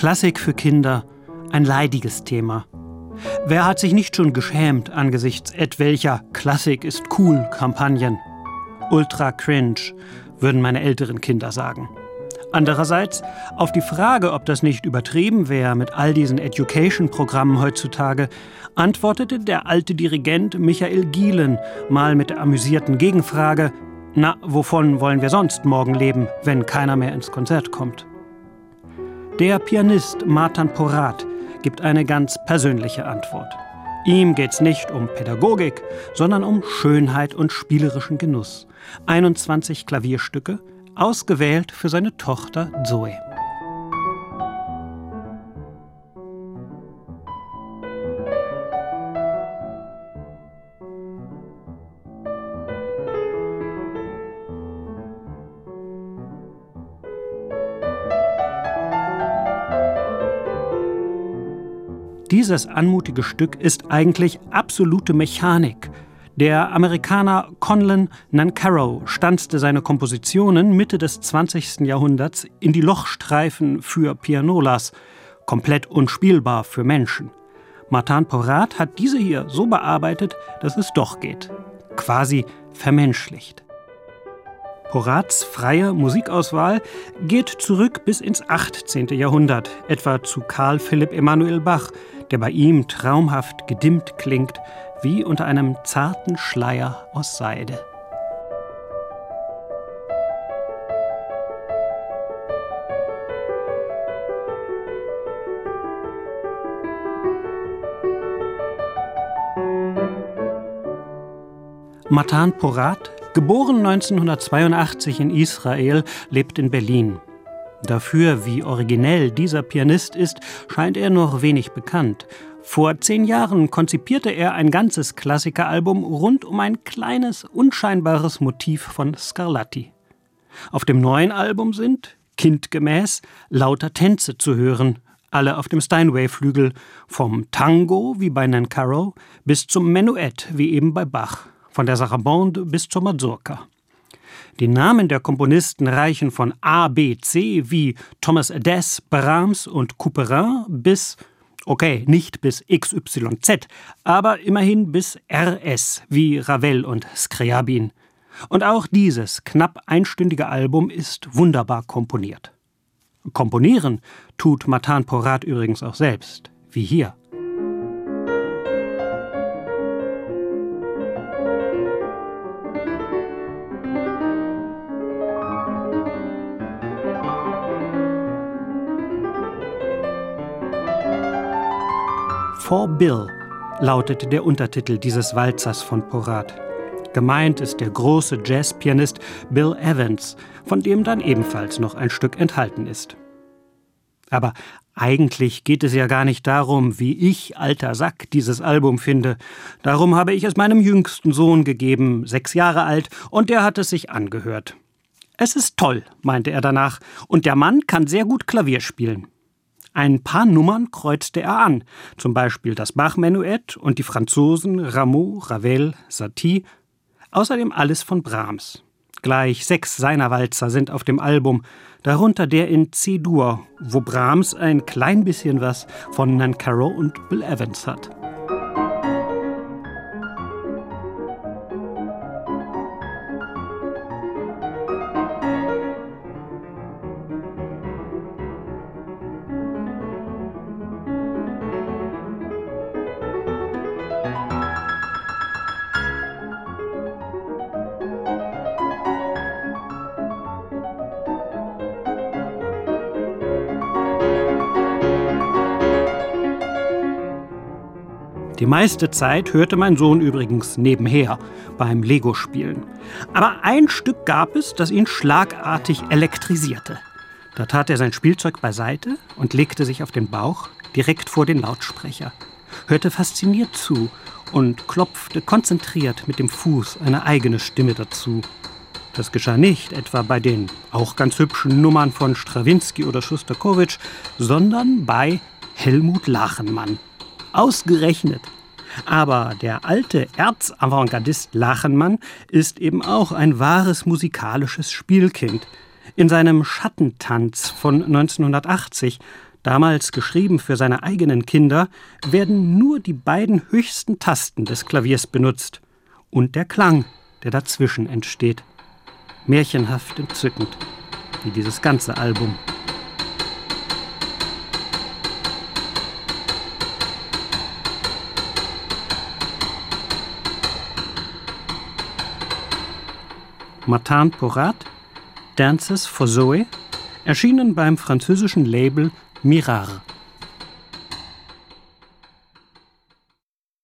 Klassik für Kinder, ein leidiges Thema. Wer hat sich nicht schon geschämt angesichts etwelcher Klassik ist cool Kampagnen? Ultra cringe, würden meine älteren Kinder sagen. Andererseits, auf die Frage, ob das nicht übertrieben wäre mit all diesen Education-Programmen heutzutage, antwortete der alte Dirigent Michael Gielen mal mit der amüsierten Gegenfrage: Na, wovon wollen wir sonst morgen leben, wenn keiner mehr ins Konzert kommt? Der Pianist Martin Porat gibt eine ganz persönliche Antwort. Ihm geht's nicht um Pädagogik, sondern um Schönheit und spielerischen Genuss. 21 Klavierstücke, ausgewählt für seine Tochter Zoe. Dieses anmutige Stück ist eigentlich absolute Mechanik. Der Amerikaner Conlon Nancarrow stanzte seine Kompositionen Mitte des 20. Jahrhunderts in die Lochstreifen für Pianolas, komplett unspielbar für Menschen. Martin Porat hat diese hier so bearbeitet, dass es doch geht. Quasi vermenschlicht. Porats freie Musikauswahl geht zurück bis ins 18. Jahrhundert, etwa zu Karl Philipp Emanuel Bach, der bei ihm traumhaft gedimmt klingt, wie unter einem zarten Schleier aus Seide. Matan Porat Geboren 1982 in Israel, lebt in Berlin. Dafür, wie originell dieser Pianist ist, scheint er noch wenig bekannt. Vor zehn Jahren konzipierte er ein ganzes Klassikeralbum rund um ein kleines, unscheinbares Motiv von Scarlatti. Auf dem neuen Album sind, kindgemäß, lauter Tänze zu hören, alle auf dem Steinway-Flügel, vom Tango wie bei Nancaro bis zum Menuett wie eben bei Bach von der Sarabande bis zur Mazurka. Die Namen der Komponisten reichen von A, B, C wie Thomas Adès, Brahms und Couperin bis, okay, nicht bis XYZ, aber immerhin bis RS wie Ravel und Scriabin. Und auch dieses knapp einstündige Album ist wunderbar komponiert. Komponieren tut Matan Porat übrigens auch selbst, wie hier. For Bill lautet der Untertitel dieses Walzers von Porat. Gemeint ist der große Jazzpianist Bill Evans, von dem dann ebenfalls noch ein Stück enthalten ist. Aber eigentlich geht es ja gar nicht darum, wie ich, alter Sack, dieses Album finde. Darum habe ich es meinem jüngsten Sohn gegeben, sechs Jahre alt, und der hat es sich angehört. Es ist toll, meinte er danach, und der Mann kann sehr gut Klavier spielen. Ein paar Nummern kreuzte er an, zum Beispiel das Bach-Menuett und die Franzosen Rameau, Ravel, Satie, außerdem alles von Brahms. Gleich sechs seiner Walzer sind auf dem Album, darunter der in C-Dur, wo Brahms ein klein bisschen was von Nancaro und Bill Evans hat. Die meiste Zeit hörte mein Sohn übrigens nebenher beim Lego-Spielen. Aber ein Stück gab es, das ihn schlagartig elektrisierte. Da tat er sein Spielzeug beiseite und legte sich auf den Bauch direkt vor den Lautsprecher, hörte fasziniert zu und klopfte konzentriert mit dem Fuß eine eigene Stimme dazu. Das geschah nicht etwa bei den auch ganz hübschen Nummern von Strawinski oder Schostakowitsch, sondern bei Helmut Lachenmann. Ausgerechnet. Aber der alte Erzavantgardist Lachenmann ist eben auch ein wahres musikalisches Spielkind. In seinem Schattentanz von 1980, damals geschrieben für seine eigenen Kinder, werden nur die beiden höchsten Tasten des Klaviers benutzt und der Klang, der dazwischen entsteht. Märchenhaft entzückend, wie dieses ganze Album. Martin Porat, Dances for Zoe, erschienen beim französischen Label Mirar.